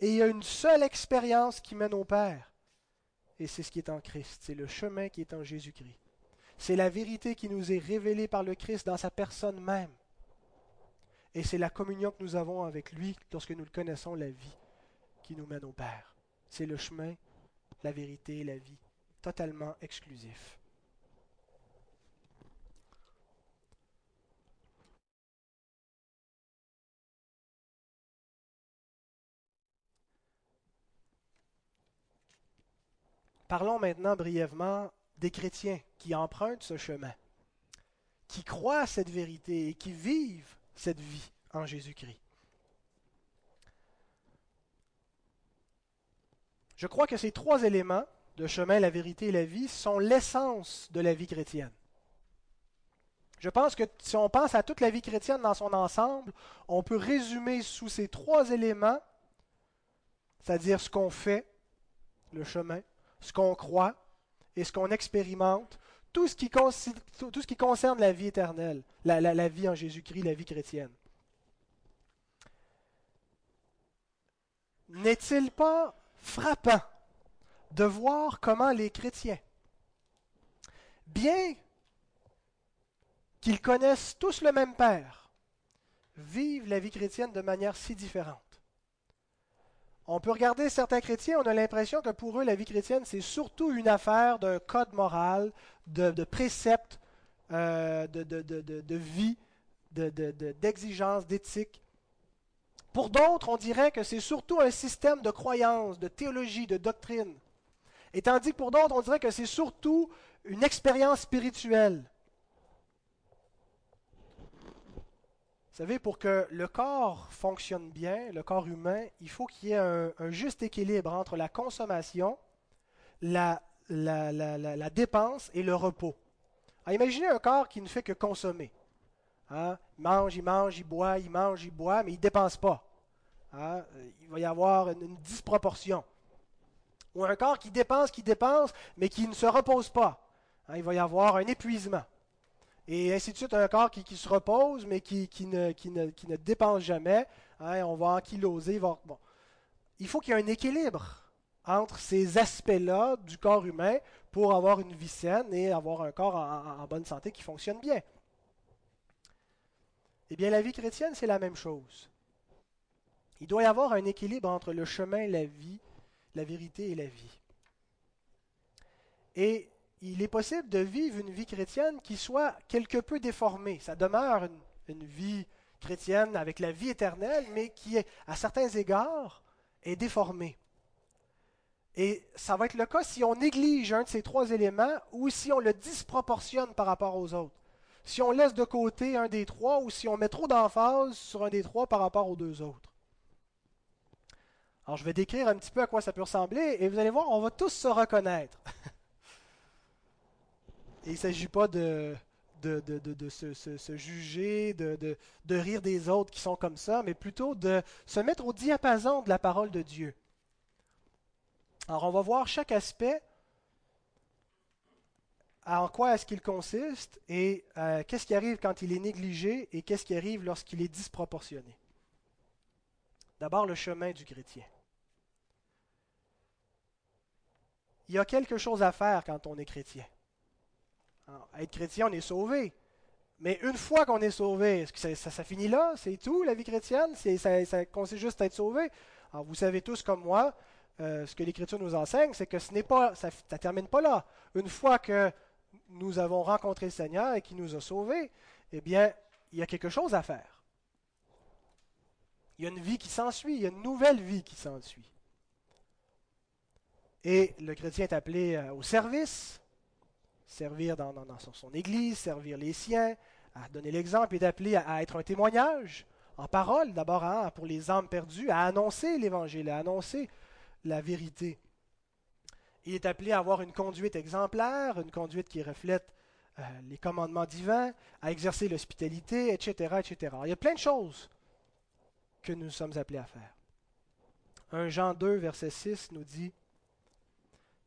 Et il y a une seule expérience qui mène au Père et c'est ce qui est en Christ, c'est le chemin qui est en Jésus-Christ. C'est la vérité qui nous est révélée par le Christ dans sa personne même. Et c'est la communion que nous avons avec lui lorsque nous le connaissons, la vie qui nous mène au Père. C'est le chemin, la vérité et la vie, totalement exclusif. Parlons maintenant brièvement des chrétiens qui empruntent ce chemin, qui croient à cette vérité et qui vivent cette vie en Jésus-Christ. Je crois que ces trois éléments, le chemin, la vérité et la vie, sont l'essence de la vie chrétienne. Je pense que si on pense à toute la vie chrétienne dans son ensemble, on peut résumer sous ces trois éléments, c'est-à-dire ce qu'on fait, le chemin, ce qu'on croit et ce qu'on expérimente, tout ce, qui concerne la vie éternelle, la vie en Jésus-Christ, la vie chrétienne. N'est-il pas frappant de voir comment les chrétiens, bien qu'ils connaissent tous le même Père, vivent la vie chrétienne de manière si différente? On peut regarder certains chrétiens, on a l'impression que pour eux, la vie chrétienne, c'est surtout une affaire d'un code moral, de, préceptes, euh, de, vie, d'exigence, d'éthique. Pour d'autres, on dirait que c'est surtout un système de croyance, de théologie, de doctrine. Et tandis que pour d'autres, on dirait que c'est surtout une expérience spirituelle. Vous savez, pour que le corps fonctionne bien, le corps humain, il faut qu'il y ait un, juste équilibre entre la consommation, la, dépense et le repos. imaginez un corps qui ne fait que consommer. Hein? Il mange, il mange, il boit, il mange, il boit, mais il ne dépense pas. Hein? Il va y avoir une, disproportion. Ou un corps qui dépense, qui dépense, mais qui ne se repose pas. Hein? Il va y avoir un épuisement et ainsi de suite, un corps qui, se repose, mais qui, ne, qui, dépense jamais. Hein, on va ankyloser. Bon. Il faut qu'il y ait un équilibre entre ces aspects-là du corps humain pour avoir une vie saine et avoir un corps en, en bonne santé qui fonctionne bien. Eh bien, la vie chrétienne, c'est la même chose. Il doit y avoir un équilibre entre le chemin, la vie, la vérité et la vie. Et il est possible de vivre une vie chrétienne qui soit quelque peu déformée. Ça demeure une, vie chrétienne avec la vie éternelle, mais qui, à certains égards, est déformée. Et ça va être le cas si on néglige un de ces trois éléments ou si on le disproportionne par rapport aux autres. Si on laisse de côté un des trois ou si on met trop d'emphase sur un des trois par rapport aux deux autres. Alors je vais décrire un petit peu à quoi ça peut ressembler et vous allez voir, on va tous se reconnaître. (laughs) il ne s'agit pas de, se, juger, de, de rire des autres qui sont comme ça, mais plutôt de se mettre au diapason de la parole de Dieu. Alors on va voir chaque aspect, en quoi est-ce qu'il consiste et euh, qu'est-ce qui arrive quand il est négligé et qu'est-ce qui arrive lorsqu'il est disproportionné. D'abord le chemin du chrétien. Il y a quelque chose à faire quand on est chrétien. Être chrétien, on est sauvé. Mais une fois qu'on est sauvé, est-ce que ça, finit là? C'est tout, la vie chrétienne? Ça, ça consiste juste à être sauvé? Alors vous savez tous comme moi, euh, ce que l'Écriture nous enseigne, c'est que ce n'est pas, ça ne termine pas là. Une fois que nous avons rencontré le Seigneur et qu'il nous a sauvés, eh bien, il y a quelque chose à faire. Il y a une vie qui s'ensuit, il y a une nouvelle vie qui s'ensuit. Et le chrétien est appelé euh, au service, servir dans, son, Église, servir les siens, à donner l'exemple, il est appelé à, être un témoignage, en parole d'abord pour les âmes perdues, à annoncer l'Évangile, à annoncer la vérité. Il est appelé à avoir une conduite exemplaire, une conduite qui reflète euh, les commandements divins, à exercer l'hospitalité, etc., etc. il y a plein de choses que nous sommes appelés à faire. 1 Jean 2, verset 6 nous dit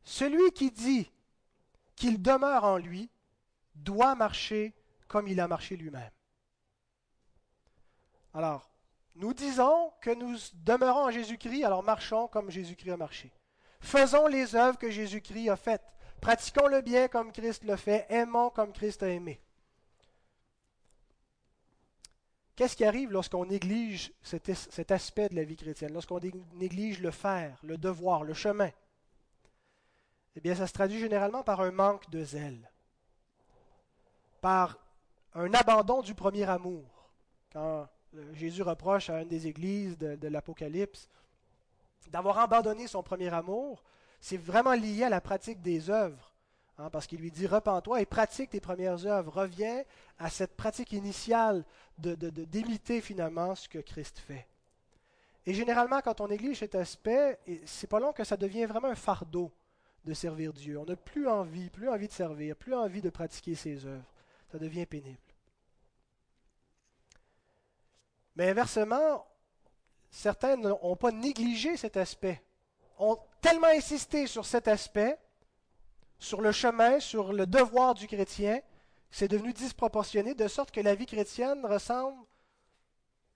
Celui qui dit qu'il demeure en lui doit marcher comme il a marché lui-même. Alors, nous disons que nous demeurons en Jésus-Christ, alors marchons comme Jésus-Christ a marché. Faisons les œuvres que Jésus-Christ a faites. Pratiquons le bien comme Christ le fait. Aimons comme Christ a aimé. Qu'est-ce qui arrive lorsqu'on néglige cet, aspect de la vie chrétienne, lorsqu'on néglige le faire, le devoir, le chemin? Eh bien, ça se traduit généralement par un manque de zèle, par un abandon du premier amour. Quand euh, Jésus reproche à une des églises de, l'Apocalypse d'avoir abandonné son premier amour. C'est vraiment lié à la pratique des œuvres. Hein, parce qu'il lui dit repens-toi et pratique tes premières œuvres. Reviens à cette pratique initiale d'imiter finalement ce que Christ fait. Et généralement, quand on néglige cet aspect, c'est pas long que ça devient vraiment un fardeau de servir Dieu. On n'a plus envie, plus envie de servir, plus envie de pratiquer ses œuvres. Ça devient pénible. Mais inversement, certains n'ont pas négligé cet aspect, ont tellement insisté sur cet aspect, sur le chemin, sur le devoir du chrétien, c'est devenu disproportionné, de sorte que la vie chrétienne ressemble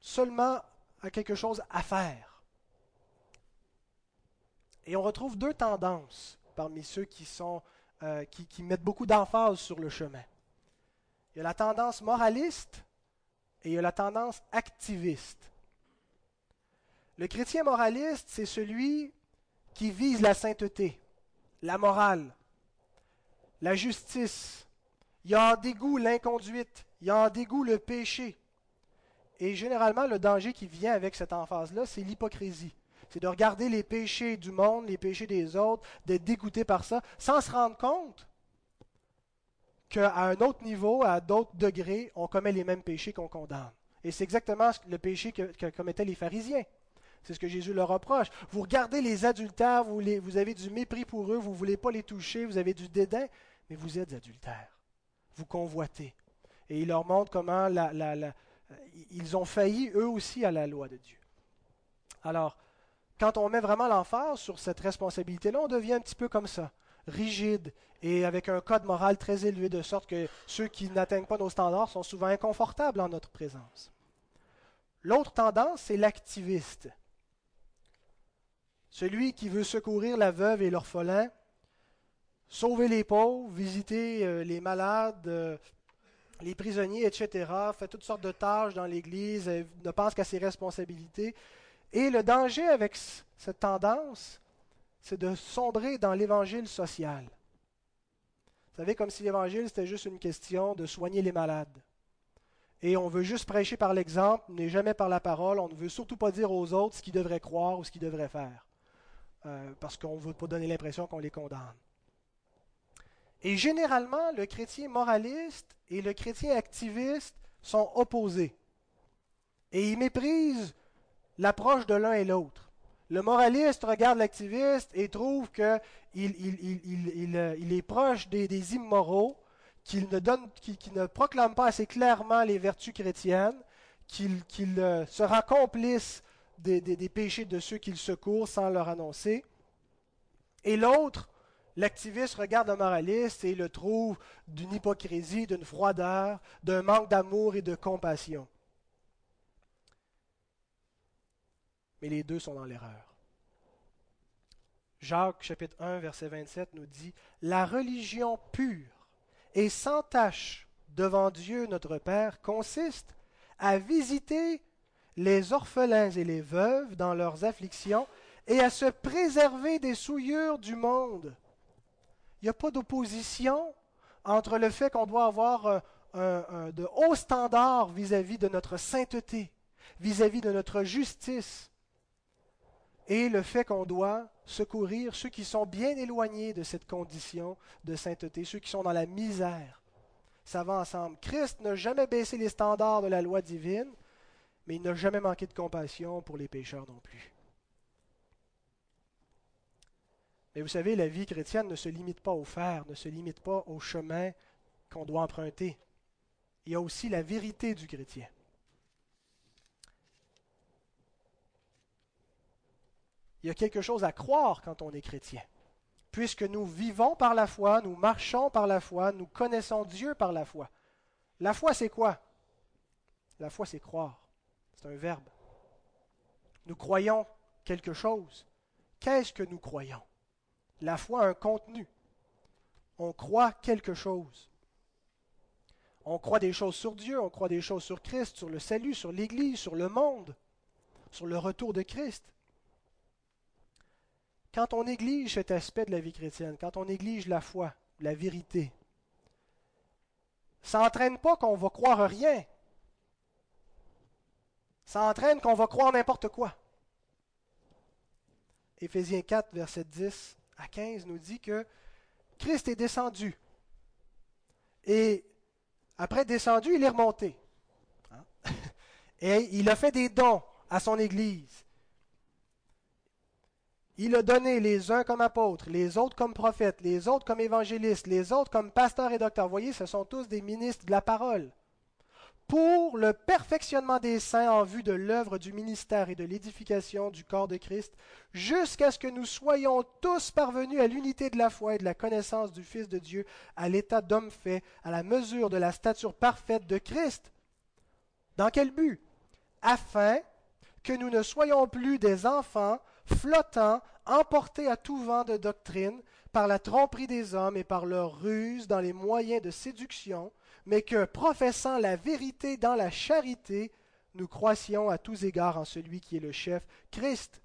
seulement à quelque chose à faire. Et on retrouve deux tendances parmi ceux euh, qui mettent beaucoup d'emphase sur le chemin. Il y a la tendance moraliste et il y a la tendance activiste. Le chrétien moraliste, c'est celui qui vise la sainteté, la morale, la justice. Il y a en dégoût l'inconduite, il y a en dégoût le péché. Et généralement, le danger qui vient avec cette emphase-là, c'est l'hypocrisie. C'est de regarder les péchés du monde, les péchés des autres, d'être dégoûté par ça, sans se rendre compte qu'à un autre niveau, à d'autres degrés, on commet les mêmes péchés qu'on condamne. Et c'est exactement le péché que, commettaient les pharisiens. C'est ce que Jésus leur reproche. Vous regardez les adultères, vous, avez du mépris pour eux, vous ne voulez pas les toucher, vous avez du dédain, mais vous êtes adultères. Vous convoitez. Et il leur montre comment ils ont failli eux aussi à la loi de Dieu. Alors, quand on met vraiment l'emphase sur cette responsabilité-là, on devient un petit peu comme ça rigide et avec un code moral très élevé, de sorte que ceux qui n'atteignent pas nos standards sont souvent inconfortables en notre présence. L'autre tendance, c'est l'activiste. Celui qui veut secourir la veuve et l'orphelin, sauver les pauvres, visiter euh, les malades, euh, les prisonniers, etc., fait toutes sortes de tâches dans l'Église, ne pense qu'à ses responsabilités. Et le danger avec cette tendance, c'est de sombrer dans l'évangile social. Vous savez, comme si l'évangile, c'était juste une question de soigner les malades. Et on veut juste prêcher par l'exemple, n'est jamais par la parole. On ne veut surtout pas dire aux autres ce qu'ils devraient croire ou ce qu'ils devraient faire. euh, parce qu'on ne veut pas donner l'impression qu'on les condamne. Et généralement, le chrétien moraliste et le chrétien activiste sont opposés. Et ils méprisent l'approche de l'un et l'autre. Le moraliste regarde l'activiste et trouve qu'il il, euh, est proche des, immoraux, qu'il ne, donne, ne proclame pas assez clairement les vertus chrétiennes, qu'il euh, sera complice des, des, péchés de ceux qu'il secourt sans leur annoncer. Et l'autre, l'activiste regarde le moraliste et le trouve d'une hypocrisie, d'une froideur, d'un manque d'amour et de compassion. Mais les deux sont dans l'erreur. Jacques chapitre 1 verset 27 nous dit La religion pure et sans tache devant Dieu notre Père consiste à visiter les orphelins et les veuves dans leurs afflictions et à se préserver des souillures du monde. Il n'y a pas d'opposition entre le fait qu'on doit avoir un, de hauts standards vis-à-vis de notre sainteté, vis-à-vis de notre justice, et le fait qu'on doit secourir ceux qui sont bien éloignés de cette condition de sainteté, ceux qui sont dans la misère. Ça va ensemble. Christ n'a jamais baissé les standards de la loi divine, mais il n'a jamais manqué de compassion pour les pécheurs non plus. Mais vous savez, la vie chrétienne ne se limite pas au faire, ne se limite pas au chemin qu'on doit emprunter. Il y a aussi la vérité du chrétien. Il y a quelque chose à croire quand on est chrétien. Puisque nous vivons par la foi, nous marchons par la foi, nous connaissons Dieu par la foi. La foi, c'est quoi? La foi, c'est croire. C'est un verbe. Nous croyons quelque chose. Qu'est-ce que nous croyons? La foi a un contenu. On croit quelque chose. On croit des choses sur Dieu, on croit des choses sur Christ, sur le salut, sur l'Église, sur le monde, sur le retour de Christ. Quand on néglige cet aspect de la vie chrétienne, quand on néglige la foi, la vérité, ça n'entraîne pas qu'on va croire rien ça entraîne qu'on va croire n'importe quoi. Éphésiens 4, verset 10 à 15 nous dit que Christ est descendu. Et après descendu, il est remonté. Hein? (laughs) Et il a fait des dons à son Église. Il a donné les uns comme apôtres, les autres comme prophètes, les autres comme évangélistes, les autres comme pasteurs et docteurs. Vous voyez, ce sont tous des ministres de la parole pour le perfectionnement des saints en vue de l'œuvre du ministère et de l'édification du corps de Christ, jusqu'à ce que nous soyons tous parvenus à l'unité de la foi et de la connaissance du Fils de Dieu, à l'état d'homme fait, à la mesure de la stature parfaite de Christ. Dans quel but? Afin que nous ne soyons plus des enfants flottants, emportés à tout vent de doctrine, par la tromperie des hommes et par leur ruse dans les moyens de séduction, mais que, professant la vérité dans la charité, nous croissions à tous égards en celui qui est le chef, Christ.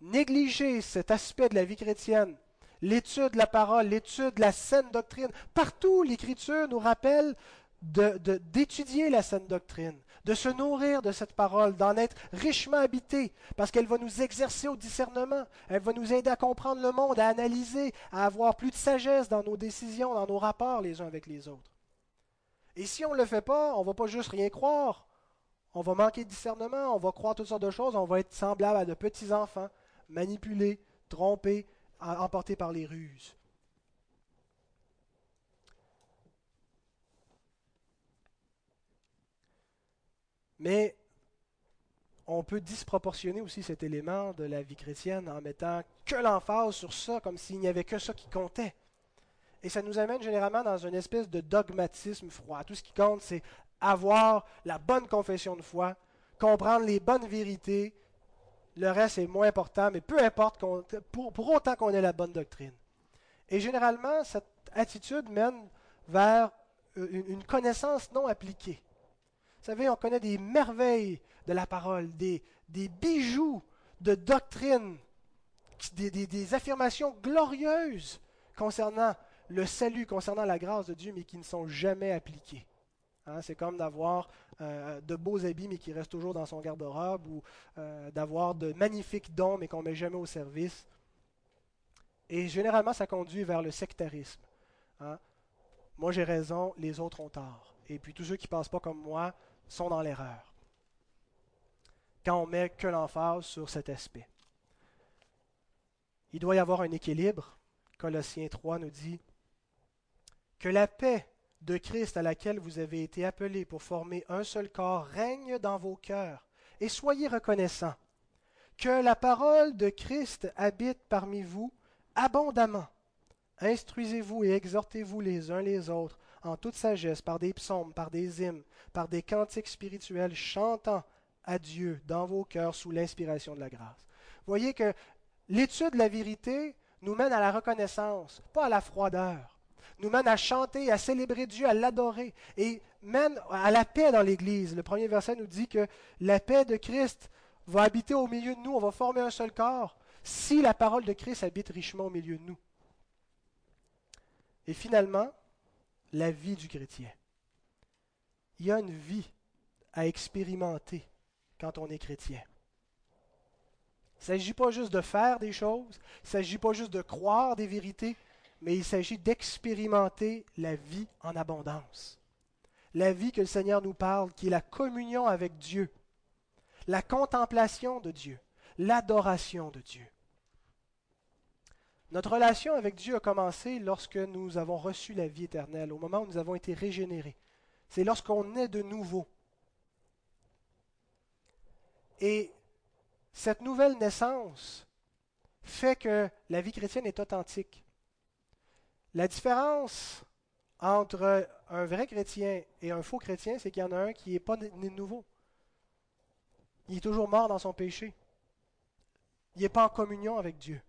Négliger cet aspect de la vie chrétienne, l'étude de la parole, l'étude de la saine doctrine, partout l'Écriture nous rappelle d'étudier la saine doctrine, de se nourrir de cette parole, d'en être richement habité, parce qu'elle va nous exercer au discernement, elle va nous aider à comprendre le monde, à analyser, à avoir plus de sagesse dans nos décisions, dans nos rapports les uns avec les autres. Et si on ne le fait pas, on ne va pas juste rien croire, on va manquer de discernement, on va croire toutes sortes de choses, on va être semblable à de petits enfants, manipulés, trompés, emportés par les ruses. Mais on peut disproportionner aussi cet élément de la vie chrétienne en mettant que l'emphase sur ça, comme s'il n'y avait que ça qui comptait. Et ça nous amène généralement dans une espèce de dogmatisme froid. Tout ce qui compte, c'est avoir la bonne confession de foi, comprendre les bonnes vérités. Le reste est moins important, mais peu importe, pour, pour autant qu'on ait la bonne doctrine. Et généralement, cette attitude mène vers une connaissance non appliquée. Vous savez, on connaît des merveilles de la parole, des, bijoux de doctrine, des, des, affirmations glorieuses concernant le salut, concernant la grâce de Dieu, mais qui ne sont jamais appliquées. Hein, c'est comme d'avoir euh, de beaux habits mais qui restent toujours dans son garde-robe ou euh, d'avoir de magnifiques dons mais qu'on ne met jamais au service. Et généralement, ça conduit vers le sectarisme. Hein. Moi, j'ai raison, les autres ont tort. Et puis tous ceux qui ne pensent pas comme moi sont dans l'erreur. Quand on met que l'emphase sur cet aspect. Il doit y avoir un équilibre. Colossiens 3 nous dit que la paix de Christ à laquelle vous avez été appelés pour former un seul corps règne dans vos cœurs, et soyez reconnaissants. Que la parole de Christ habite parmi vous abondamment. Instruisez-vous et exhortez-vous les uns les autres en toute sagesse, par des psaumes, par des hymnes, par des cantiques spirituels, chantant à Dieu dans vos cœurs sous l'inspiration de la grâce. Voyez que l'étude de la vérité nous mène à la reconnaissance, pas à la froideur nous mène à chanter, à célébrer Dieu, à l'adorer, et mène à la paix dans l'Église. Le premier verset nous dit que la paix de Christ va habiter au milieu de nous, on va former un seul corps, si la parole de Christ habite richement au milieu de nous. Et finalement, la vie du chrétien. Il y a une vie à expérimenter quand on est chrétien. Il ne s'agit pas juste de faire des choses, il ne s'agit pas juste de croire des vérités, mais il s'agit d'expérimenter la vie en abondance. La vie que le Seigneur nous parle, qui est la communion avec Dieu, la contemplation de Dieu, l'adoration de Dieu. Notre relation avec Dieu a commencé lorsque nous avons reçu la vie éternelle, au moment où nous avons été régénérés. C'est lorsqu'on est de nouveau. Et cette nouvelle naissance fait que la vie chrétienne est authentique. La différence entre un vrai chrétien et un faux chrétien, c'est qu'il y en a un qui n'est pas né de nouveau. Il est toujours mort dans son péché. Il n'est pas en communion avec Dieu.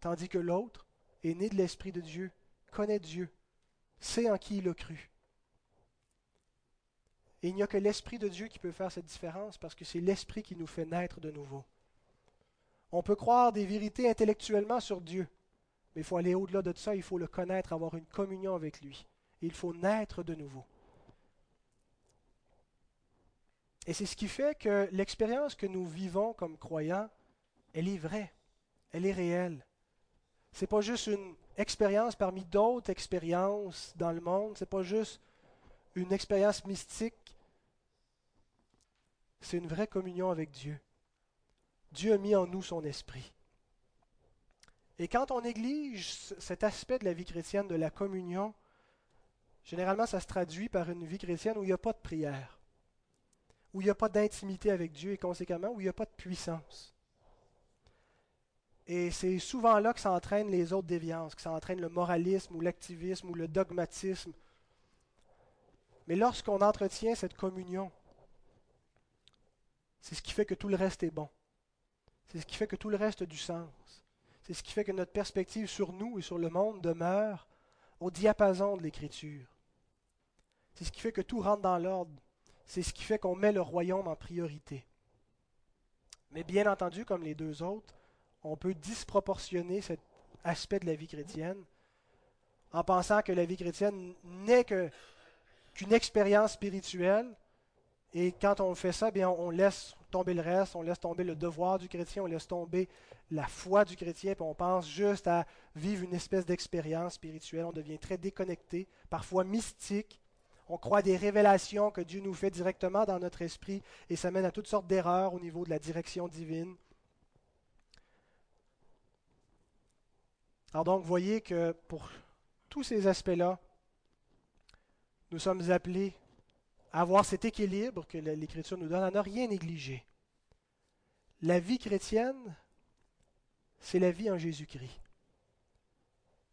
Tandis que l'autre est né de l'Esprit de Dieu, connaît Dieu, sait en qui il a cru. Et il n'y a que l'Esprit de Dieu qui peut faire cette différence parce que c'est l'Esprit qui nous fait naître de nouveau. On peut croire des vérités intellectuellement sur Dieu, mais il faut aller au-delà de ça, il faut le connaître, avoir une communion avec lui. il faut naître de nouveau. Et c'est ce qui fait que l'expérience que nous vivons comme croyants, elle est vraie, elle est réelle. N'est pas juste une expérience parmi d'autres expériences dans le monde, ce n'est pas juste une expérience mystique, c'est une vraie communion avec Dieu. Dieu a mis en nous son esprit. Et quand on néglige cet aspect de la vie chrétienne, de la communion, généralement ça se traduit par une vie chrétienne où il n'y a pas de prière, où il n'y a pas d'intimité avec Dieu et conséquemment où il n'y a pas de puissance. Et c'est souvent là que s'entraînent les autres déviances, que s'entraîne le moralisme ou l'activisme ou le dogmatisme. Mais lorsqu'on entretient cette communion, c'est ce qui fait que tout le reste est bon. C'est ce qui fait que tout le reste a du sens. C'est ce qui fait que notre perspective sur nous et sur le monde demeure au diapason de l'Écriture. C'est ce qui fait que tout rentre dans l'ordre. C'est ce qui fait qu'on met le royaume en priorité. Mais bien entendu, comme les deux autres, on peut disproportionner cet aspect de la vie chrétienne en pensant que la vie chrétienne n'est qu'une expérience spirituelle et quand on fait ça, bien, on laisse tomber le reste, on laisse tomber le devoir du chrétien, on laisse tomber la foi du chrétien, puis on pense juste à vivre une espèce d'expérience spirituelle. On devient très déconnecté, parfois mystique. On croit des révélations que Dieu nous fait directement dans notre esprit, et ça mène à toutes sortes d'erreurs au niveau de la direction divine. Alors donc, voyez que pour tous ces aspects-là, nous sommes appelés avoir cet équilibre que l'Écriture nous donne, à ne rien négliger. La vie chrétienne, c'est la vie en Jésus-Christ.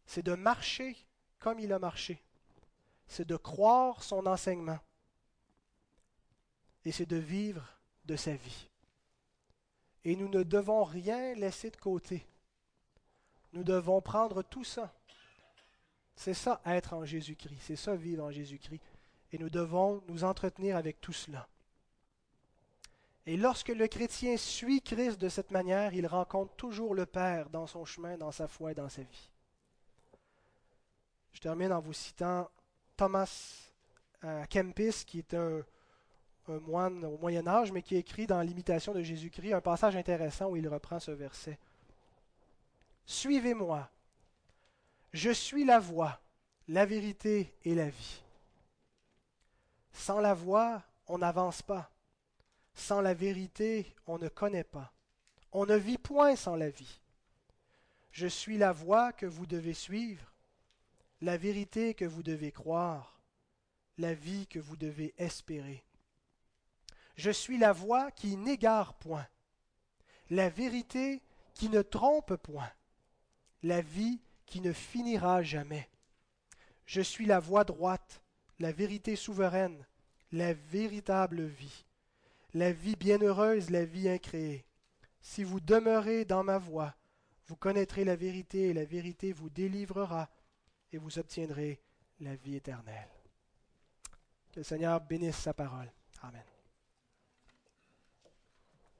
C'est de marcher comme il a marché. C'est de croire son enseignement. Et c'est de vivre de sa vie. Et nous ne devons rien laisser de côté. Nous devons prendre tout ça. C'est ça être en Jésus-Christ. C'est ça vivre en Jésus-Christ et nous devons nous entretenir avec tout cela. Et lorsque le chrétien suit Christ de cette manière, il rencontre toujours le Père dans son chemin, dans sa foi et dans sa vie. Je termine en vous citant Thomas à Kempis, qui est un, un moine au Moyen Âge, mais qui écrit dans l'imitation de Jésus-Christ un passage intéressant où il reprend ce verset. Suivez-moi. Je suis la voie, la vérité et la vie. Sans la voie, on n'avance pas. Sans la vérité, on ne connaît pas. On ne vit point sans la vie. Je suis la voie que vous devez suivre, la vérité que vous devez croire, la vie que vous devez espérer. Je suis la voix qui n'égare point, la vérité qui ne trompe point, la vie qui ne finira jamais. Je suis la voie droite, la vérité souveraine, la véritable vie, la vie bienheureuse, la vie incréée. Si vous demeurez dans ma voie, vous connaîtrez la vérité et la vérité vous délivrera et vous obtiendrez la vie éternelle. Que le Seigneur bénisse sa parole. Amen.